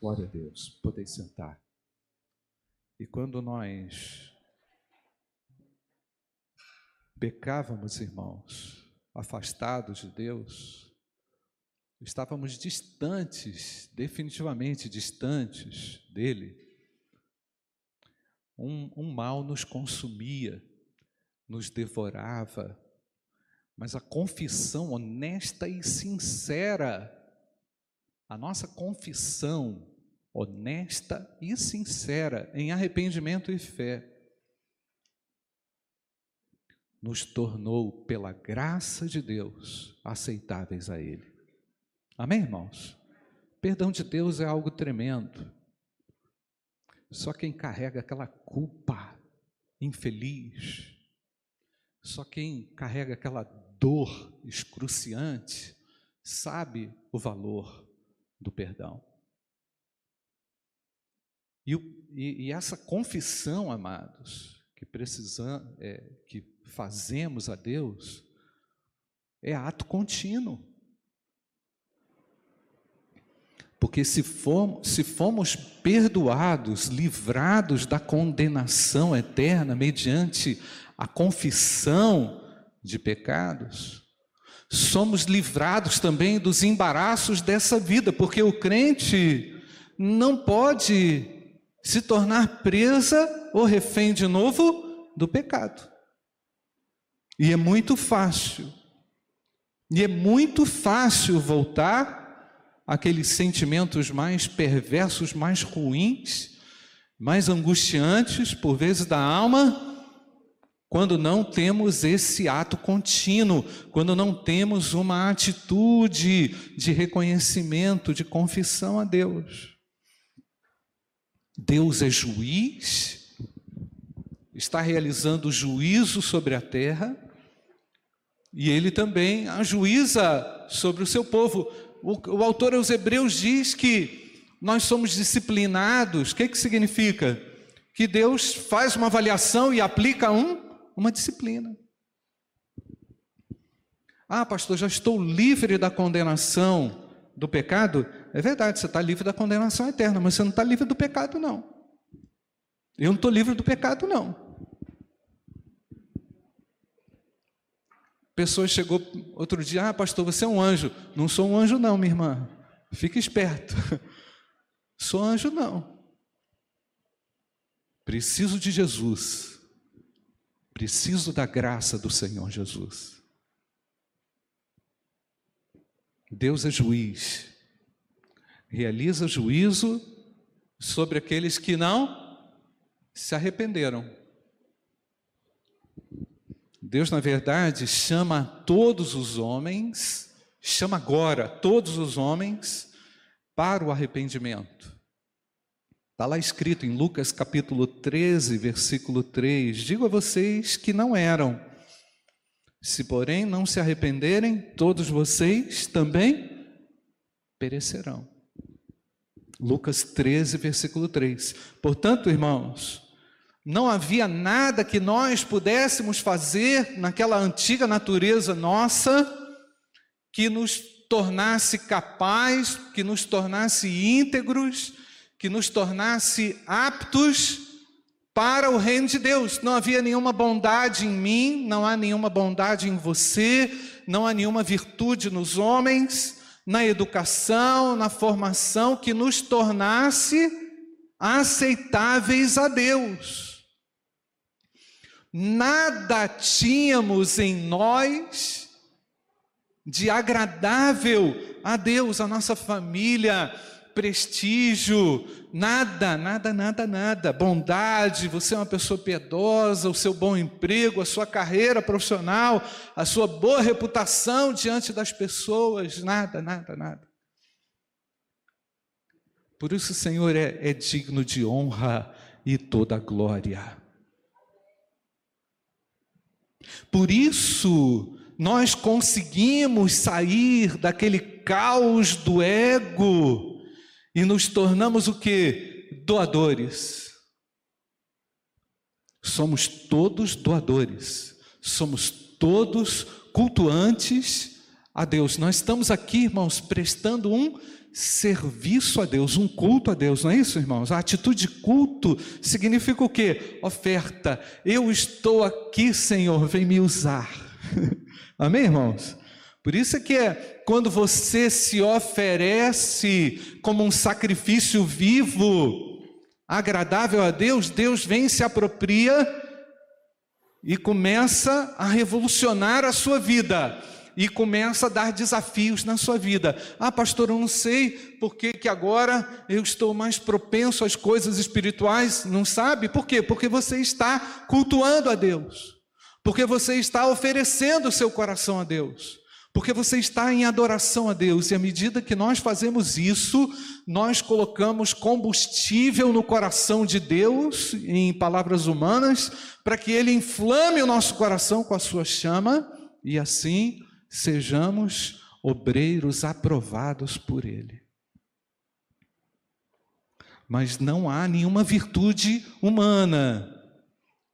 Glória a Deus. Podem sentar. E quando nós pecávamos, irmãos, afastados de Deus, estávamos distantes, definitivamente distantes dele, um, um mal nos consumia, nos devorava, mas a confissão honesta e sincera, a nossa confissão honesta e sincera em arrependimento e fé, nos tornou, pela graça de Deus, aceitáveis a Ele. Amém, irmãos? Perdão de Deus é algo tremendo. Só quem carrega aquela culpa infeliz, só quem carrega aquela dor excruciante, sabe o valor do perdão. E, e, e essa confissão, amados, que precisamos, é, que fazemos a Deus, é ato contínuo. Porque se fomos, se fomos perdoados, livrados da condenação eterna mediante a confissão de pecados, somos livrados também dos embaraços dessa vida, porque o crente não pode se tornar presa ou refém de novo do pecado. E é muito fácil, e é muito fácil voltar aqueles sentimentos mais perversos, mais ruins, mais angustiantes, por vezes da alma, quando não temos esse ato contínuo, quando não temos uma atitude de reconhecimento, de confissão a Deus. Deus é juiz, está realizando juízo sobre a terra, e ele também ajuiza sobre o seu povo o, o autor aos Hebreus diz que nós somos disciplinados. O que, que significa? Que Deus faz uma avaliação e aplica um, uma disciplina. Ah, pastor, já estou livre da condenação do pecado? É verdade, você está livre da condenação eterna, mas você não está livre do pecado, não. Eu não estou livre do pecado, não. pessoa chegou outro dia, ah, pastor, você é um anjo. Não sou um anjo, não, minha irmã. Fique esperto. Sou anjo, não. Preciso de Jesus. Preciso da graça do Senhor Jesus. Deus é juiz. Realiza juízo sobre aqueles que não se arrependeram. Deus, na verdade, chama todos os homens, chama agora todos os homens para o arrependimento. Está lá escrito em Lucas capítulo 13, versículo 3: Digo a vocês que não eram, se porém não se arrependerem, todos vocês também perecerão. Lucas 13, versículo 3. Portanto, irmãos, não havia nada que nós pudéssemos fazer naquela antiga natureza nossa que nos tornasse capaz, que nos tornasse íntegros, que nos tornasse aptos para o reino de Deus. Não havia nenhuma bondade em mim, não há nenhuma bondade em você, não há nenhuma virtude nos homens, na educação, na formação que nos tornasse aceitáveis a Deus nada tínhamos em nós de agradável a Deus, a nossa família, prestígio, nada, nada, nada, nada. Bondade, você é uma pessoa piedosa, o seu bom emprego, a sua carreira profissional, a sua boa reputação diante das pessoas, nada, nada, nada. Por isso o Senhor é, é digno de honra e toda glória. Por isso, nós conseguimos sair daquele caos do ego e nos tornamos o que? Doadores. Somos todos doadores. Somos todos cultuantes a Deus. Nós estamos aqui, irmãos, prestando um serviço a Deus, um culto a Deus, não é isso, irmãos? A atitude de culto significa o quê? Oferta. Eu estou aqui, Senhor, vem me usar. Amém, irmãos? Por isso é que é quando você se oferece como um sacrifício vivo, agradável a Deus, Deus vem se apropria e começa a revolucionar a sua vida e começa a dar desafios na sua vida. Ah, pastor, eu não sei por que, que agora eu estou mais propenso às coisas espirituais. Não sabe? Por quê? Porque você está cultuando a Deus. Porque você está oferecendo o seu coração a Deus. Porque você está em adoração a Deus, e à medida que nós fazemos isso, nós colocamos combustível no coração de Deus, em palavras humanas, para que Ele inflame o nosso coração com a sua chama, e assim sejamos obreiros aprovados por Ele. Mas não há nenhuma virtude humana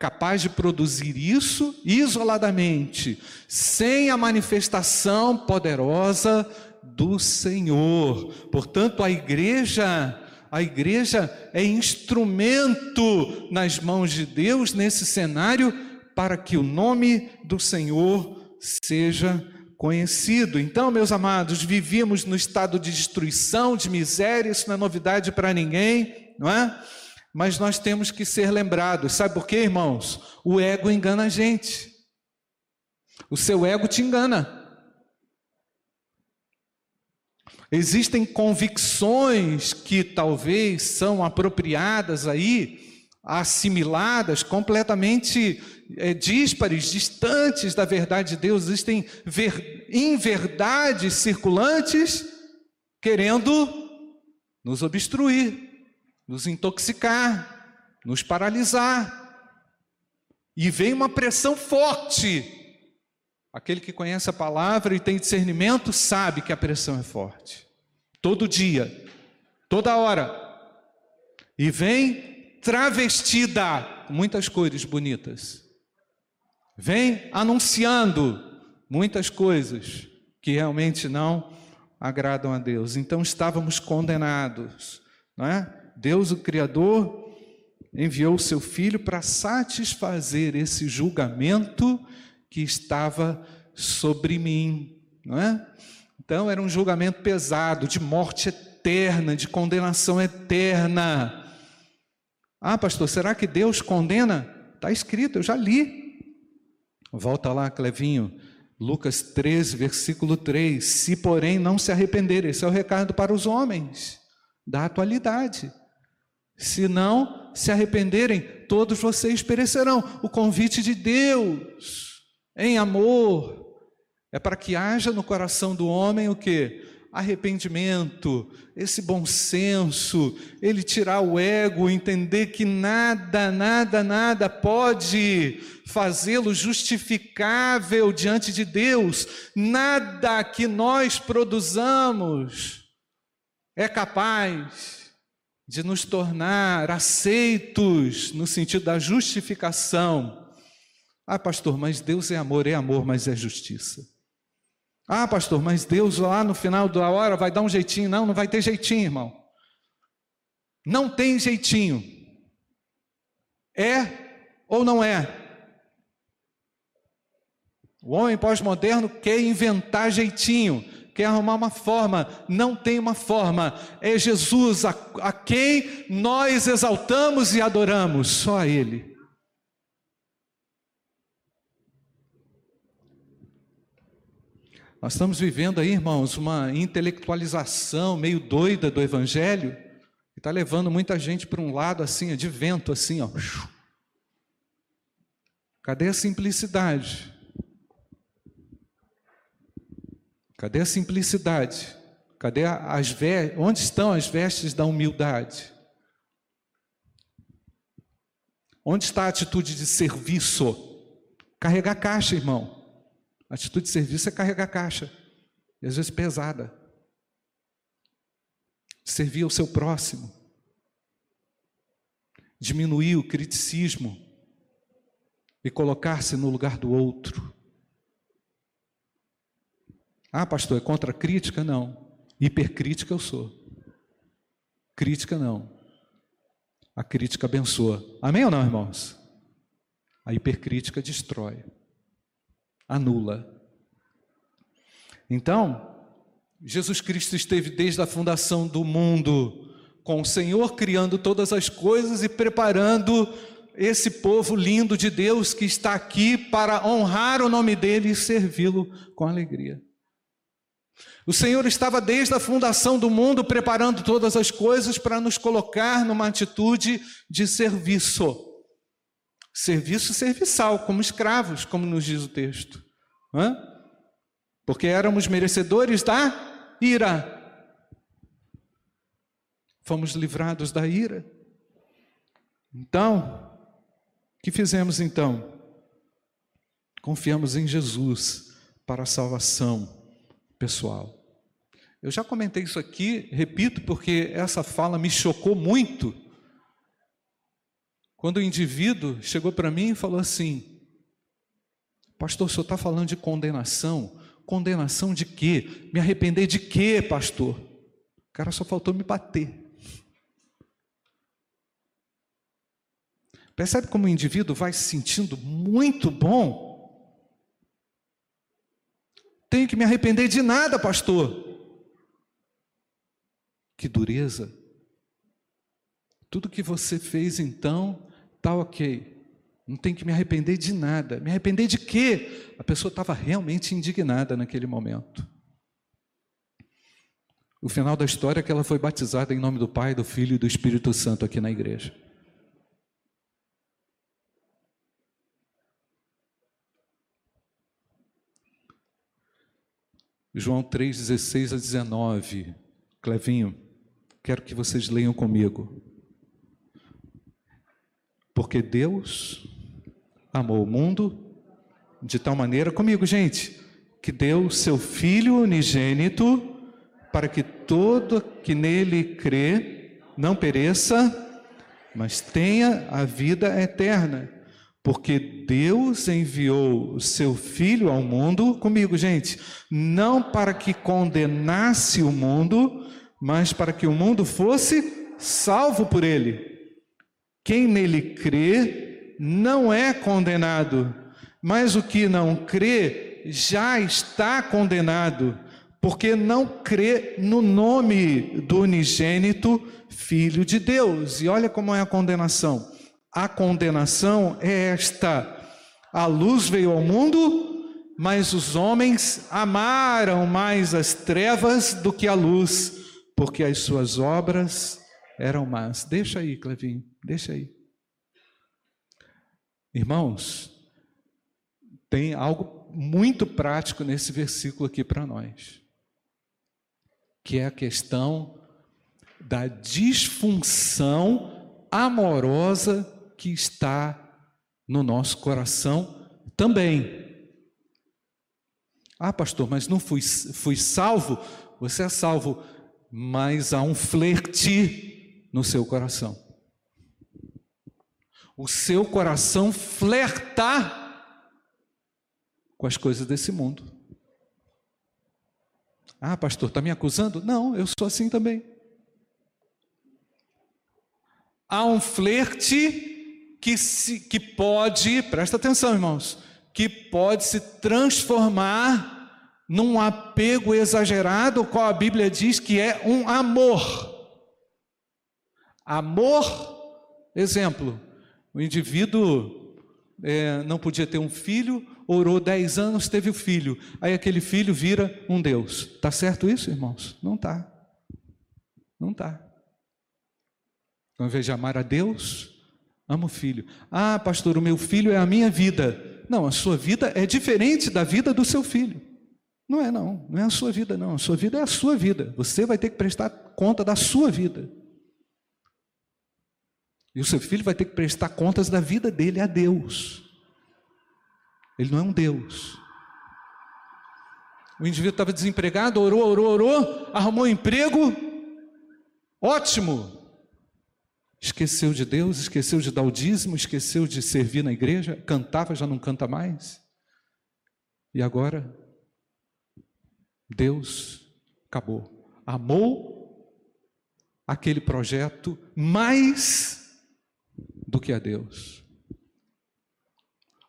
capaz de produzir isso isoladamente, sem a manifestação poderosa do Senhor. Portanto, a igreja, a igreja é instrumento nas mãos de Deus nesse cenário para que o nome do Senhor seja conhecido. Então, meus amados, vivíamos no estado de destruição, de miséria, isso não é novidade para ninguém, não é? Mas nós temos que ser lembrados, sabe por quê, irmãos? O ego engana a gente. O seu ego te engana. Existem convicções que talvez são apropriadas aí, assimiladas, completamente é, díspares, distantes da verdade de Deus, existem ver, inverdades circulantes querendo nos obstruir, nos intoxicar, nos paralisar. E vem uma pressão forte. Aquele que conhece a palavra e tem discernimento sabe que a pressão é forte. Todo dia, toda hora. E vem travestida, muitas cores bonitas vem anunciando muitas coisas que realmente não agradam a Deus. Então estávamos condenados, não é? Deus, o Criador, enviou o seu filho para satisfazer esse julgamento que estava sobre mim, não é? Então era um julgamento pesado, de morte eterna, de condenação eterna. Ah, pastor, será que Deus condena? Está escrito, eu já li. Volta lá, Clevinho, Lucas 13, versículo 3. Se, porém, não se arrepender, esse é o recado para os homens da atualidade. Se não se arrependerem, todos vocês perecerão. O convite de Deus, em amor, é para que haja no coração do homem o que? arrependimento, esse bom senso, ele tirar o ego, entender que nada, nada, nada pode fazê-lo justificável diante de Deus, nada que nós produzamos é capaz de nos tornar aceitos no sentido da justificação. Ah, pastor, mas Deus é amor, é amor, mas é justiça. Ah, pastor, mas Deus lá no final da hora vai dar um jeitinho. Não, não vai ter jeitinho, irmão. Não tem jeitinho. É ou não é? O homem pós-moderno quer inventar jeitinho, quer arrumar uma forma, não tem uma forma. É Jesus a, a quem nós exaltamos e adoramos, só a Ele. Nós estamos vivendo aí, irmãos, uma intelectualização meio doida do Evangelho, que está levando muita gente para um lado assim, de vento, assim, ó. Cadê a simplicidade? Cadê a simplicidade? Cadê as vestes? Onde estão as vestes da humildade? Onde está a atitude de serviço? Carregar caixa, irmão. A atitude de serviço é carregar caixa, e às vezes pesada. Servir ao seu próximo. Diminuir o criticismo e colocar-se no lugar do outro. Ah, pastor, é contra a crítica? Não. Hipercrítica eu sou. Crítica não. A crítica abençoa. Amém ou não, irmãos? A hipercrítica destrói, anula. Então, Jesus Cristo esteve desde a fundação do mundo com o Senhor criando todas as coisas e preparando esse povo lindo de Deus que está aqui para honrar o nome dele e servi-lo com alegria. O Senhor estava desde a fundação do mundo preparando todas as coisas para nos colocar numa atitude de serviço. Serviço serviçal, como escravos, como nos diz o texto. Hã? Porque éramos merecedores da ira. Fomos livrados da ira. Então, o que fizemos então? Confiamos em Jesus para a salvação pessoal. Eu já comentei isso aqui, repito, porque essa fala me chocou muito. Quando o indivíduo chegou para mim e falou assim: Pastor, o senhor está falando de condenação? Condenação de quê? Me arrepender de quê, pastor? O cara só faltou me bater. Percebe como o indivíduo vai se sentindo muito bom tenho que me arrepender de nada, pastor. Que dureza. Tudo que você fez então está ok. Não tem que me arrepender de nada. Me arrepender de quê? A pessoa estava realmente indignada naquele momento. O final da história é que ela foi batizada em nome do Pai, do Filho e do Espírito Santo aqui na igreja. João 3, 16 a 19. Clevinho, quero que vocês leiam comigo. Porque Deus amou o mundo de tal maneira, comigo, gente, que deu seu Filho unigênito para que todo que nele crê não pereça, mas tenha a vida eterna. Porque Deus enviou o seu Filho ao mundo, comigo, gente, não para que condenasse o mundo, mas para que o mundo fosse salvo por ele. Quem nele crê não é condenado, mas o que não crê já está condenado, porque não crê no nome do unigênito Filho de Deus. E olha como é a condenação a condenação é esta: a luz veio ao mundo, mas os homens amaram mais as trevas do que a luz, porque as suas obras eram más. Deixa aí, Clevinho, deixa aí. Irmãos, tem algo muito prático nesse versículo aqui para nós, que é a questão da disfunção amorosa que está no nosso coração também. Ah, pastor, mas não fui, fui salvo? Você é salvo, mas há um flerte no seu coração. O seu coração flerta com as coisas desse mundo. Ah, pastor, está me acusando? Não, eu sou assim também. Há um flerte que, se, que pode, presta atenção, irmãos, que pode se transformar num apego exagerado, qual a Bíblia diz que é um amor. Amor, exemplo, o indivíduo é, não podia ter um filho, orou dez anos, teve o um filho, aí aquele filho vira um Deus. Tá certo isso, irmãos? Não tá. Não tá. Ao invés de amar a Deus, Amo o filho. Ah, pastor, o meu filho é a minha vida. Não, a sua vida é diferente da vida do seu filho. Não é, não. Não é a sua vida, não. A sua vida é a sua vida. Você vai ter que prestar conta da sua vida. E o seu filho vai ter que prestar contas da vida dele a Deus. Ele não é um Deus. O indivíduo estava desempregado, orou, orou, orou, arrumou um emprego. Ótimo. Esqueceu de Deus, esqueceu de dar o dízimo, esqueceu de servir na igreja, cantava, já não canta mais. E agora, Deus acabou. amou aquele projeto mais do que a Deus.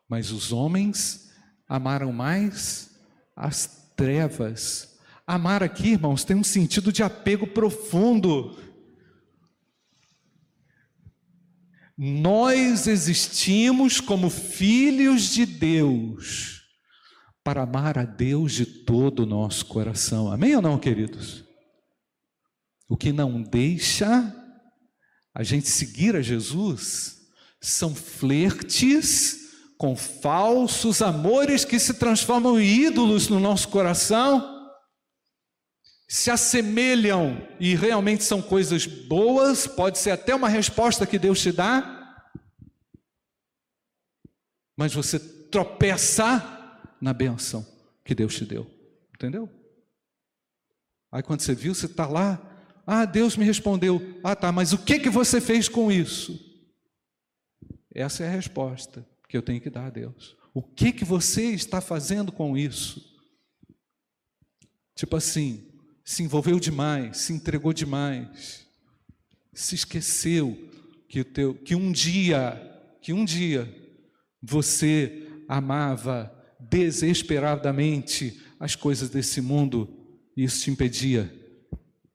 Mas os homens amaram mais as trevas. Amar aqui, irmãos, tem um sentido de apego profundo. Nós existimos como filhos de Deus para amar a Deus de todo o nosso coração. Amém ou não, queridos? O que não deixa a gente seguir a Jesus são flertes com falsos amores que se transformam em ídolos no nosso coração, se assemelham e realmente são coisas boas, pode ser até uma resposta que Deus te dá, mas você tropeça na benção que Deus te deu. Entendeu? Aí quando você viu, você está lá, ah, Deus me respondeu. Ah, tá, mas o que, que você fez com isso? Essa é a resposta que eu tenho que dar a Deus. O que, que você está fazendo com isso? Tipo assim, se envolveu demais, se entregou demais, se esqueceu que, o teu, que um dia, que um dia você amava desesperadamente as coisas desse mundo e isso te impedia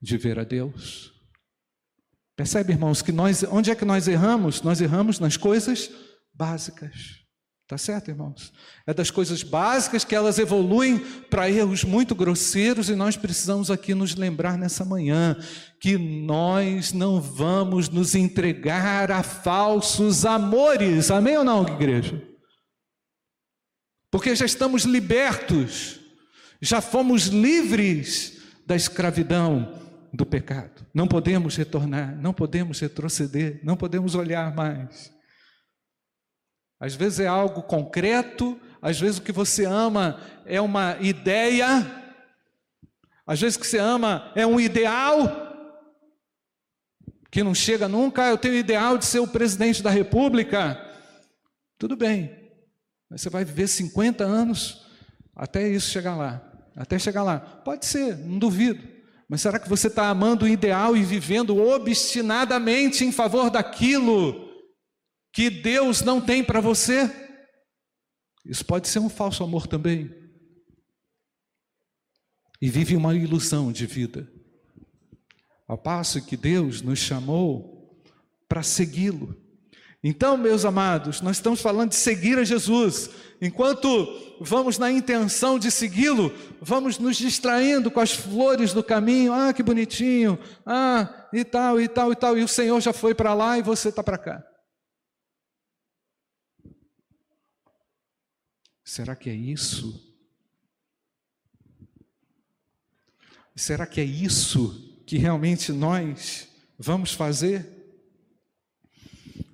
de ver a Deus. Percebe, irmãos, que nós, onde é que nós erramos? Nós erramos nas coisas básicas. Tá certo, irmãos? É das coisas básicas que elas evoluem para erros muito grosseiros e nós precisamos aqui nos lembrar nessa manhã que nós não vamos nos entregar a falsos amores. Amém ou não, igreja? porque já estamos libertos, já fomos livres da escravidão do pecado. Não podemos retornar, não podemos retroceder, não podemos olhar mais. Às vezes é algo concreto, às vezes o que você ama é uma ideia, às vezes o que você ama é um ideal que não chega nunca. Eu tenho o ideal de ser o presidente da República. Tudo bem, você vai viver 50 anos até isso chegar lá. Até chegar lá. Pode ser, não duvido. Mas será que você está amando o ideal e vivendo obstinadamente em favor daquilo que Deus não tem para você? Isso pode ser um falso amor também. E vive uma ilusão de vida. Ao passo que Deus nos chamou para segui-lo. Então, meus amados, nós estamos falando de seguir a Jesus. Enquanto vamos na intenção de segui-lo, vamos nos distraindo com as flores do caminho. Ah, que bonitinho. Ah, e tal, e tal, e tal. E o Senhor já foi para lá e você está para cá. Será que é isso? Será que é isso que realmente nós vamos fazer?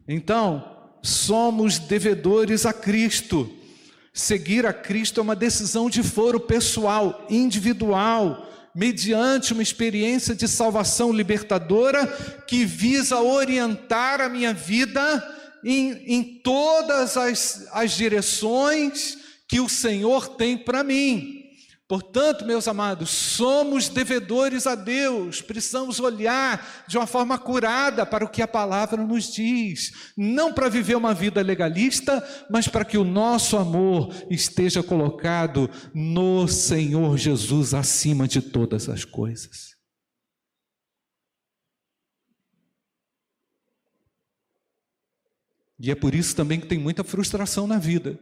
Então, somos devedores a Cristo. Seguir a Cristo é uma decisão de foro pessoal, individual, mediante uma experiência de salvação libertadora que visa orientar a minha vida em, em todas as, as direções que o Senhor tem para mim. Portanto, meus amados, somos devedores a Deus, precisamos olhar de uma forma curada para o que a palavra nos diz, não para viver uma vida legalista, mas para que o nosso amor esteja colocado no Senhor Jesus acima de todas as coisas. E é por isso também que tem muita frustração na vida.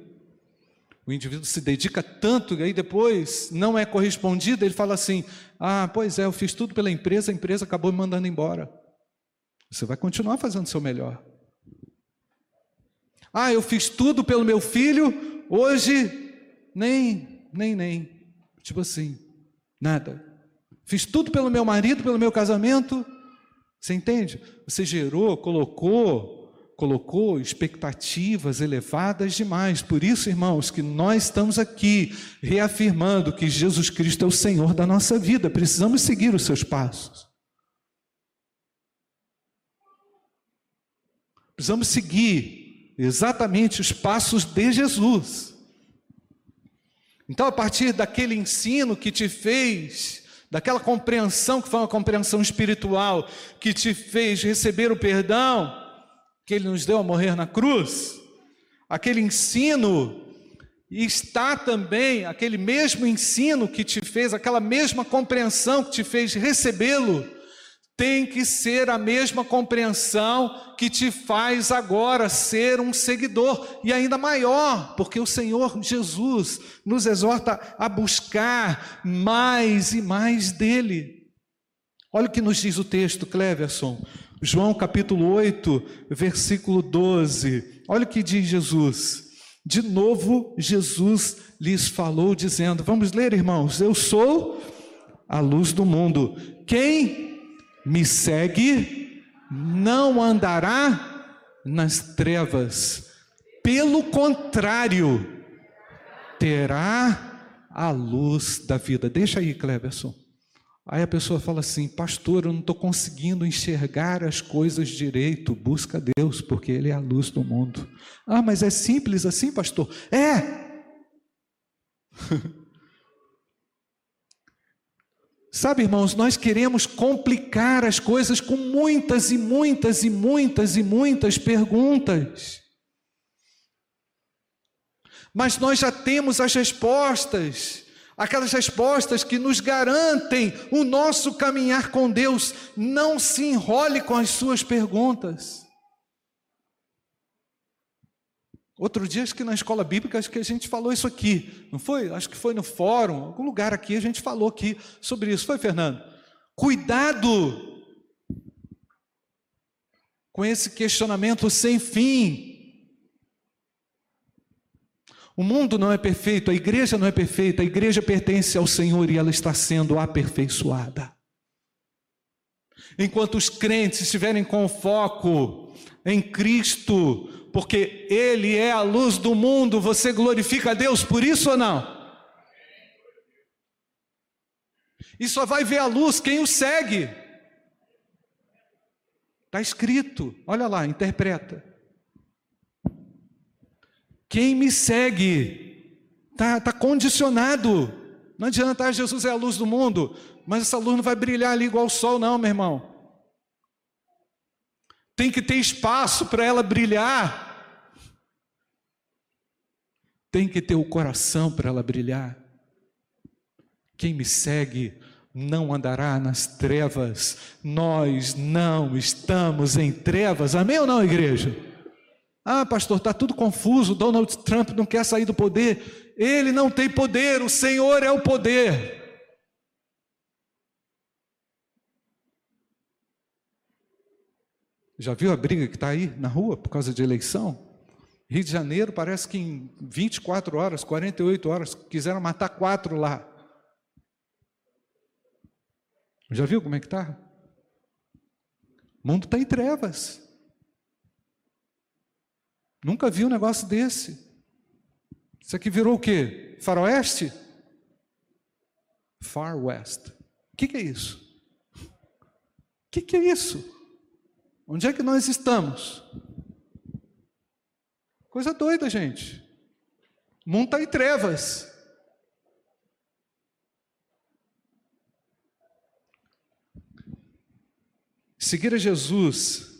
O indivíduo se dedica tanto e aí depois não é correspondido, ele fala assim: Ah, pois é, eu fiz tudo pela empresa, a empresa acabou me mandando embora. Você vai continuar fazendo o seu melhor. Ah, eu fiz tudo pelo meu filho, hoje nem, nem, nem. Tipo assim, nada. Fiz tudo pelo meu marido, pelo meu casamento. Você entende? Você gerou, colocou, colocou expectativas elevadas demais. Por isso, irmãos, que nós estamos aqui reafirmando que Jesus Cristo é o Senhor da nossa vida. Precisamos seguir os seus passos. Precisamos seguir exatamente os passos de Jesus. Então, a partir daquele ensino que te fez daquela compreensão que foi uma compreensão espiritual, que te fez receber o perdão que Ele nos deu a morrer na cruz, aquele ensino, está também aquele mesmo ensino que te fez, aquela mesma compreensão que te fez recebê-lo, tem que ser a mesma compreensão que te faz agora ser um seguidor e ainda maior, porque o Senhor Jesus nos exorta a buscar mais e mais dele. Olha o que nos diz o texto, Cleverson, João capítulo 8, versículo 12. Olha o que diz Jesus. De novo, Jesus lhes falou, dizendo: Vamos ler, irmãos, eu sou a luz do mundo. Quem me segue não andará nas trevas, pelo contrário, terá a luz da vida. Deixa aí, Cleverson. Aí a pessoa fala assim: Pastor, eu não estou conseguindo enxergar as coisas direito. Busca Deus, porque Ele é a luz do mundo. Ah, mas é simples assim, pastor? É! Sabe, irmãos, nós queremos complicar as coisas com muitas e muitas e muitas e muitas perguntas. Mas nós já temos as respostas, aquelas respostas que nos garantem o nosso caminhar com Deus. Não se enrole com as suas perguntas. Outro dia, acho que na escola bíblica, acho que a gente falou isso aqui, não foi? Acho que foi no fórum, algum lugar aqui, a gente falou aqui sobre isso. Foi, Fernando? Cuidado com esse questionamento sem fim. O mundo não é perfeito, a igreja não é perfeita, a igreja pertence ao Senhor e ela está sendo aperfeiçoada. Enquanto os crentes estiverem com foco em Cristo, porque Ele é a luz do mundo, você glorifica a Deus por isso ou não? E só vai ver a luz quem o segue. Está escrito, olha lá, interpreta. Quem me segue está tá condicionado. Não adianta, ah, Jesus é a luz do mundo, mas essa luz não vai brilhar ali igual o sol, não, meu irmão. Tem que ter espaço para ela brilhar. Tem que ter o coração para ela brilhar. Quem me segue não andará nas trevas. Nós não estamos em trevas. Amém ou não, igreja? Ah, pastor, está tudo confuso. Donald Trump não quer sair do poder. Ele não tem poder, o Senhor é o poder. Já viu a briga que está aí na rua por causa de eleição? Rio de Janeiro parece que em 24 horas, 48 horas, quiseram matar quatro lá. Já viu como é que está? O mundo está em trevas. Nunca vi um negócio desse. Isso aqui virou o quê? Faroeste? Far West. O que, que é isso? O que, que é isso? Onde é que nós estamos? Coisa doida, gente. O mundo está em trevas. Seguir a Jesus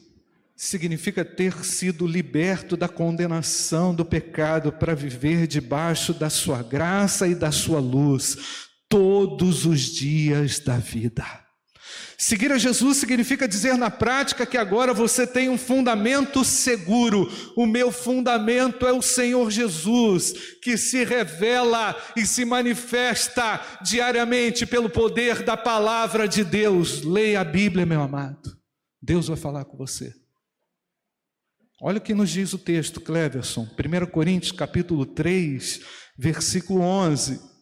significa ter sido liberto da condenação do pecado para viver debaixo da sua graça e da sua luz todos os dias da vida. Seguir a Jesus significa dizer na prática que agora você tem um fundamento seguro. O meu fundamento é o Senhor Jesus, que se revela e se manifesta diariamente pelo poder da palavra de Deus. Leia a Bíblia, meu amado. Deus vai falar com você. Olha o que nos diz o texto, Cleverson, 1 Coríntios capítulo 3, versículo 11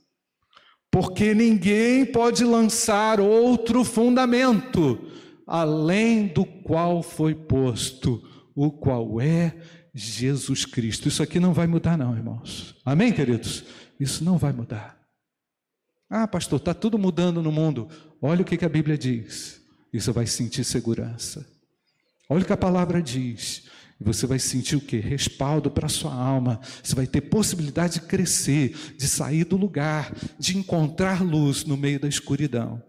porque ninguém pode lançar outro fundamento além do qual foi posto, o qual é Jesus Cristo. Isso aqui não vai mudar, não, irmãos. Amém, queridos? Isso não vai mudar. Ah, pastor, está tudo mudando no mundo. Olha o que, que a Bíblia diz. Isso vai sentir segurança. Olha o que a palavra diz. Você vai sentir o que? Respaldo para a sua alma. Você vai ter possibilidade de crescer, de sair do lugar, de encontrar luz no meio da escuridão.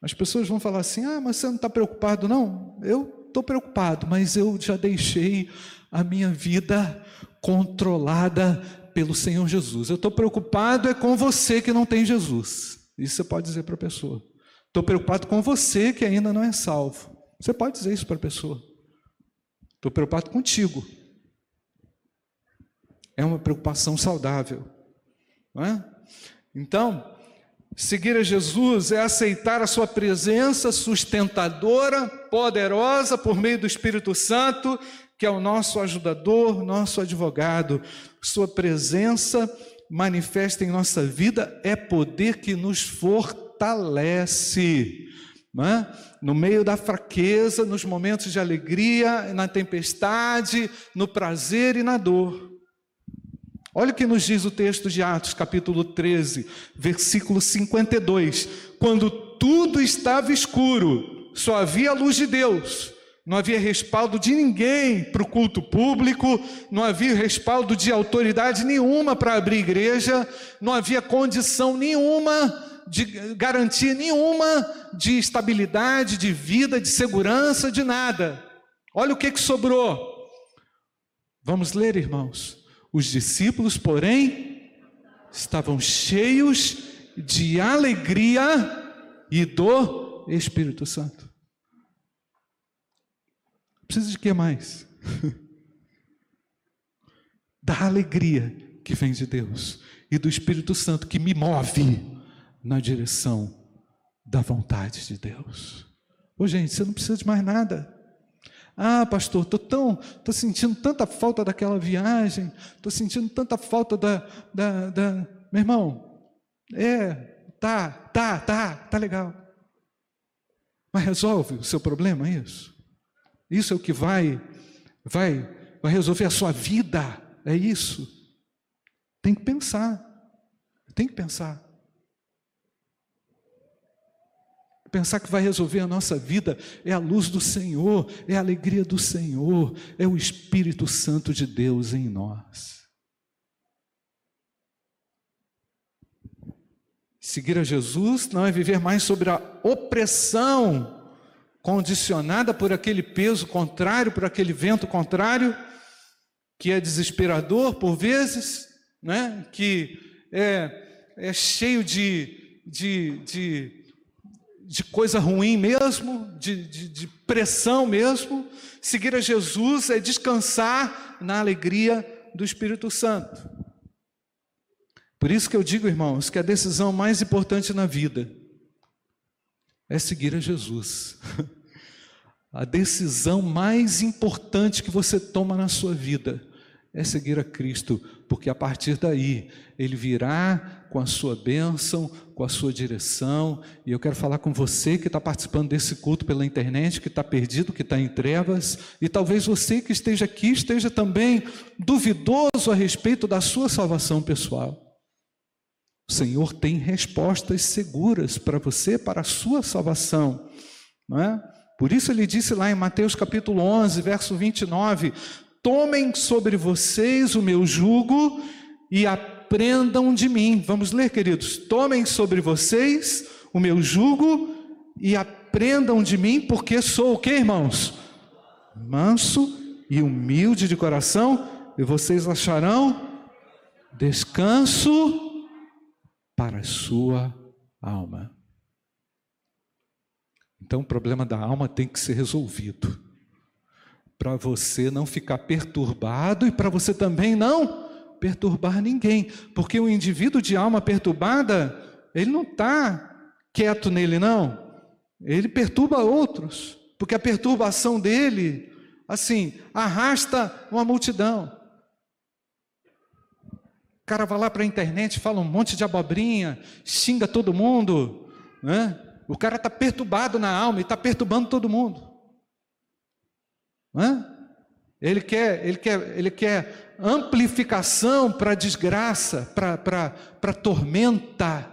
As pessoas vão falar assim: ah, mas você não está preocupado, não? Eu estou preocupado, mas eu já deixei a minha vida controlada pelo Senhor Jesus. Eu estou preocupado é com você que não tem Jesus. Isso você pode dizer para a pessoa. Estou preocupado com você que ainda não é salvo. Você pode dizer isso para a pessoa. Estou preocupado contigo. É uma preocupação saudável. Não é? Então, seguir a Jesus é aceitar a Sua presença sustentadora, poderosa, por meio do Espírito Santo, que é o nosso ajudador, nosso advogado. Sua presença manifesta em nossa vida é poder que nos fortalece. É? No meio da fraqueza, nos momentos de alegria, na tempestade, no prazer e na dor. Olha o que nos diz o texto de Atos, capítulo 13, versículo 52. Quando tudo estava escuro, só havia a luz de Deus, não havia respaldo de ninguém para o culto público, não havia respaldo de autoridade nenhuma para abrir igreja, não havia condição nenhuma de garantia nenhuma de estabilidade, de vida, de segurança, de nada. Olha o que, que sobrou. Vamos ler, irmãos. Os discípulos, porém, estavam cheios de alegria e do Espírito Santo. Precisa de que mais? da alegria que vem de Deus e do Espírito Santo que me move na direção da vontade de Deus. Ô gente, você não precisa de mais nada. Ah, pastor, estou tão, estou sentindo tanta falta daquela viagem, estou sentindo tanta falta da, da, da, meu irmão. É, tá, tá, tá, tá legal. Mas resolve o seu problema isso? Isso é o que vai, vai, vai resolver a sua vida. É isso. Tem que pensar. Tem que pensar. Pensar que vai resolver a nossa vida é a luz do Senhor, é a alegria do Senhor, é o Espírito Santo de Deus em nós. Seguir a Jesus não é viver mais sobre a opressão condicionada por aquele peso contrário, por aquele vento contrário, que é desesperador por vezes, né? que é, é cheio de, de, de de coisa ruim mesmo, de, de, de, pressão mesmo. Seguir a Jesus é descansar na alegria do Espírito Santo. Por isso que eu digo, irmãos, que a decisão mais importante na vida é seguir a Jesus. A decisão mais importante que você toma na sua vida é seguir a Cristo, porque a partir daí Ele virá com a sua bênção, com a sua direção. E eu quero falar com você que está participando desse culto pela internet, que está perdido, que está em trevas, e talvez você que esteja aqui esteja também duvidoso a respeito da sua salvação pessoal. O Senhor tem respostas seguras para você, para a sua salvação, não é? Por isso ele disse lá em Mateus capítulo 11, verso 29: Tomem sobre vocês o meu jugo e aprendam de mim. Vamos ler, queridos. Tomem sobre vocês o meu jugo e aprendam de mim, porque sou o que, irmãos? Manso e humilde de coração, e vocês acharão descanso para a sua alma. Então, o problema da alma tem que ser resolvido para você não ficar perturbado e para você também não perturbar ninguém, porque o indivíduo de alma perturbada, ele não está quieto nele, não, ele perturba outros, porque a perturbação dele, assim, arrasta uma multidão. O cara vai lá para a internet, fala um monte de abobrinha, xinga todo mundo, né? O cara está perturbado na alma e está perturbando todo mundo. Ele quer, ele quer, ele quer amplificação para desgraça, para tormenta.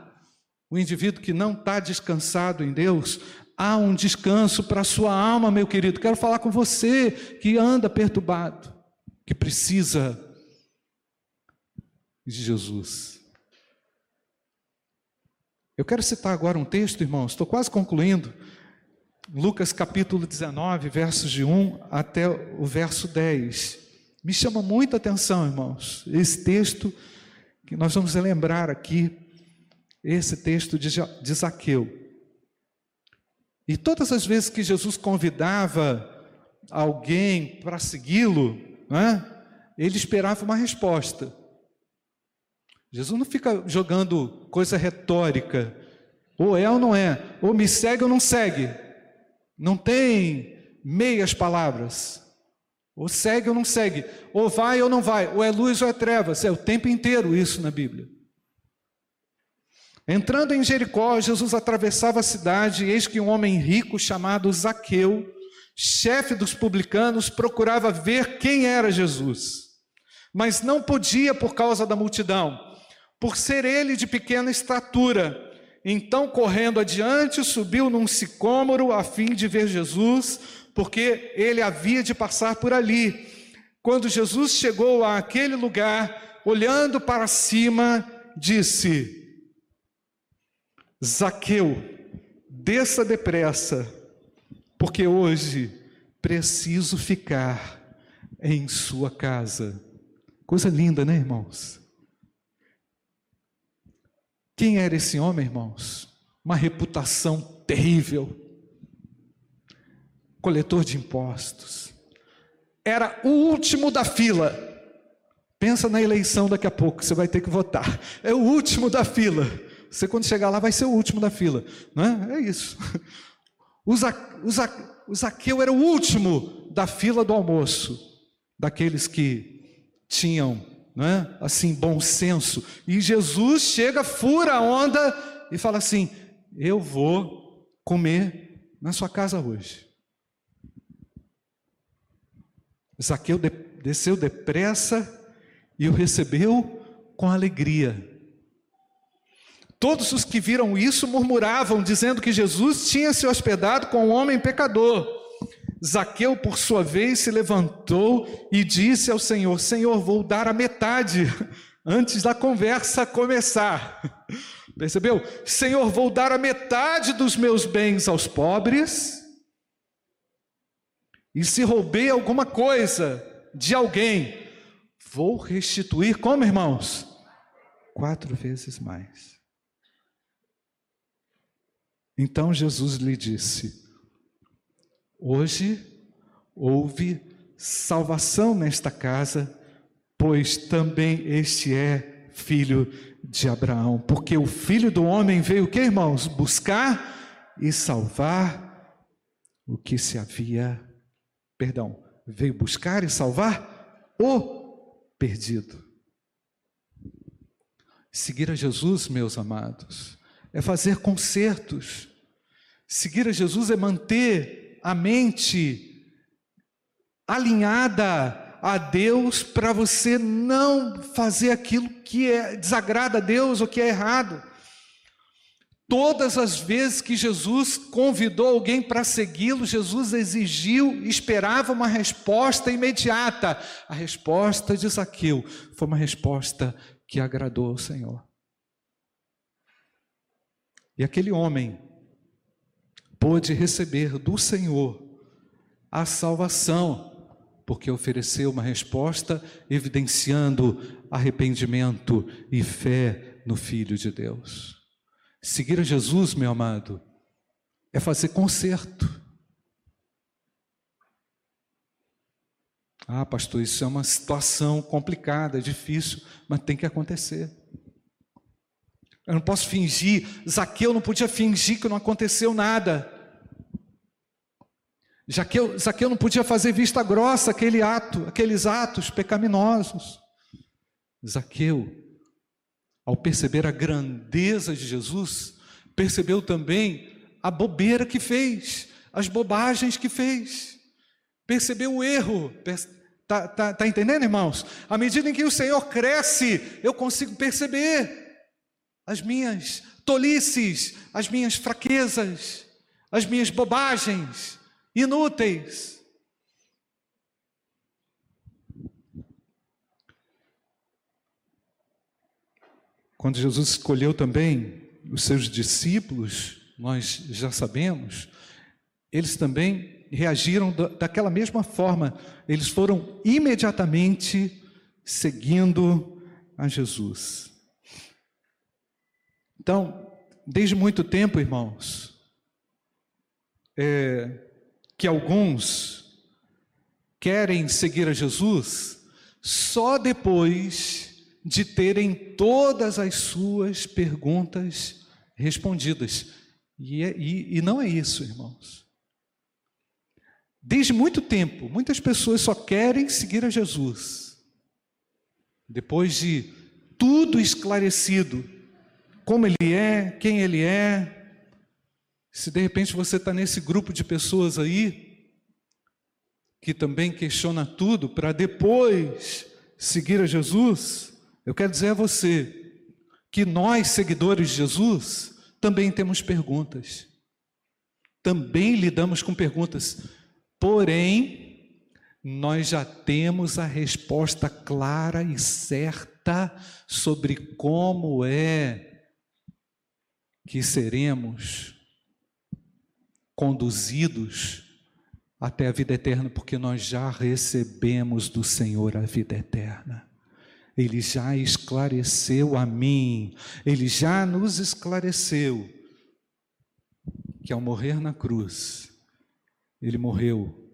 O indivíduo que não está descansado em Deus, há um descanso para a sua alma, meu querido. Quero falar com você que anda perturbado, que precisa de Jesus. Eu quero citar agora um texto, irmãos, estou quase concluindo. Lucas capítulo 19, versos de 1 até o verso 10. Me chama muita atenção, irmãos, esse texto que nós vamos lembrar aqui, esse texto de, de Zaqueu. E todas as vezes que Jesus convidava alguém para segui-lo, né, ele esperava uma resposta. Jesus não fica jogando coisa retórica, ou é ou não é, ou me segue ou não segue. Não tem meias palavras. Ou segue ou não segue, ou vai ou não vai, ou é luz ou é trevas. É o tempo inteiro isso na Bíblia. Entrando em Jericó, Jesus atravessava a cidade, e eis que um homem rico chamado Zaqueu, chefe dos publicanos, procurava ver quem era Jesus. Mas não podia por causa da multidão, por ser ele de pequena estatura. Então, correndo adiante, subiu num sicômoro a fim de ver Jesus, porque ele havia de passar por ali. Quando Jesus chegou àquele lugar, olhando para cima, disse: Zaqueu, desça depressa, porque hoje preciso ficar em sua casa. Coisa linda, né, irmãos? Quem era esse homem, irmãos? Uma reputação terrível. Coletor de impostos. Era o último da fila. Pensa na eleição daqui a pouco, você vai ter que votar. É o último da fila. Você, quando chegar lá, vai ser o último da fila. Não é? É isso. O, Za, o, Za, o Zaqueu era o último da fila do almoço, daqueles que tinham é? assim, bom senso. E Jesus chega, fura a onda e fala assim: Eu vou comer na sua casa hoje. Zaqueu desceu depressa e o recebeu com alegria. Todos os que viram isso murmuravam, dizendo que Jesus tinha se hospedado com um homem pecador. Zaqueu, por sua vez, se levantou e disse ao Senhor: Senhor, vou dar a metade antes da conversa começar. Percebeu? Senhor, vou dar a metade dos meus bens aos pobres. E se roubei alguma coisa de alguém, vou restituir, como irmãos? Quatro vezes mais. Então Jesus lhe disse: Hoje houve salvação nesta casa, pois também este é filho de Abraão, porque o filho do homem veio o que, irmãos? Buscar e salvar o que se havia, perdão, veio buscar e salvar o perdido. Seguir a Jesus, meus amados, é fazer concertos. Seguir a Jesus é manter a mente alinhada a Deus para você não fazer aquilo que é, desagrada a Deus ou que é errado. Todas as vezes que Jesus convidou alguém para segui-lo, Jesus exigiu, esperava uma resposta imediata. A resposta de Zaqueu foi uma resposta que agradou ao Senhor. E aquele homem pôde receber do Senhor a salvação, porque ofereceu uma resposta evidenciando arrependimento e fé no Filho de Deus. Seguir a Jesus, meu amado, é fazer conserto. Ah, pastor, isso é uma situação complicada, difícil, mas tem que acontecer. Eu não posso fingir. Zaqueu não podia fingir que não aconteceu nada. Zaqueu, Zaqueu não podia fazer vista grossa aquele ato, aqueles atos pecaminosos. Zaqueu, ao perceber a grandeza de Jesus, percebeu também a bobeira que fez, as bobagens que fez, percebeu o erro. Está tá, tá entendendo, irmãos? À medida em que o Senhor cresce, eu consigo perceber as minhas tolices, as minhas fraquezas, as minhas bobagens inúteis. Quando Jesus escolheu também os seus discípulos, nós já sabemos, eles também reagiram daquela mesma forma. Eles foram imediatamente seguindo a Jesus. Então, desde muito tempo, irmãos, é, que alguns querem seguir a Jesus só depois de terem todas as suas perguntas respondidas. E, é, e, e não é isso, irmãos. Desde muito tempo, muitas pessoas só querem seguir a Jesus. Depois de tudo esclarecido, como ele é, quem ele é. Se de repente você está nesse grupo de pessoas aí, que também questiona tudo, para depois seguir a Jesus, eu quero dizer a você que nós, seguidores de Jesus, também temos perguntas. Também lidamos com perguntas. Porém, nós já temos a resposta clara e certa sobre como é que seremos conduzidos até a vida eterna, porque nós já recebemos do Senhor a vida eterna. Ele já esclareceu a mim, ele já nos esclareceu que ao morrer na cruz, ele morreu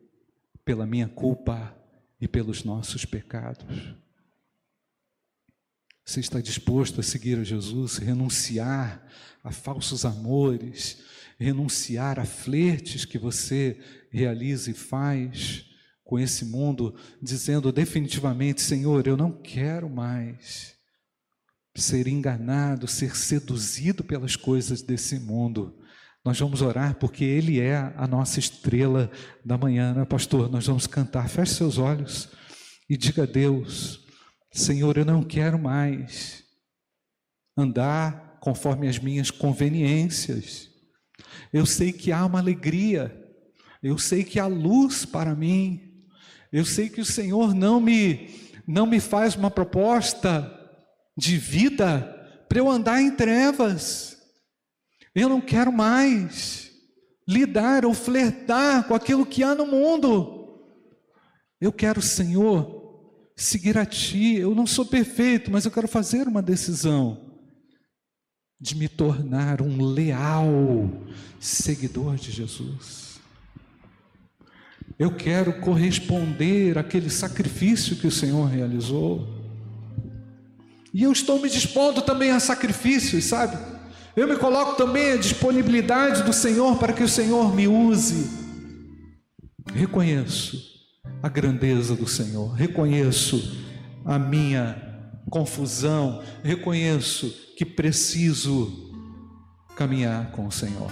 pela minha culpa e pelos nossos pecados. Você está disposto a seguir a Jesus, renunciar a falsos amores, renunciar a flertes que você realiza e faz? com esse mundo, dizendo definitivamente: Senhor, eu não quero mais ser enganado, ser seduzido pelas coisas desse mundo. Nós vamos orar porque Ele é a nossa estrela da manhã, né, pastor? Nós vamos cantar. Feche seus olhos e diga a Deus: Senhor, eu não quero mais andar conforme as minhas conveniências. Eu sei que há uma alegria, eu sei que há luz para mim, eu sei que o Senhor não me não me faz uma proposta de vida para eu andar em trevas. Eu não quero mais lidar ou flertar com aquilo que há no mundo. Eu quero, Senhor, seguir a Ti. Eu não sou perfeito, mas eu quero fazer uma decisão de me tornar um leal seguidor de Jesus. Eu quero corresponder àquele sacrifício que o Senhor realizou. E eu estou me dispondo também a sacrifícios, sabe? Eu me coloco também à disponibilidade do Senhor para que o Senhor me use. Reconheço a grandeza do Senhor, reconheço a minha confusão, reconheço que preciso caminhar com o Senhor.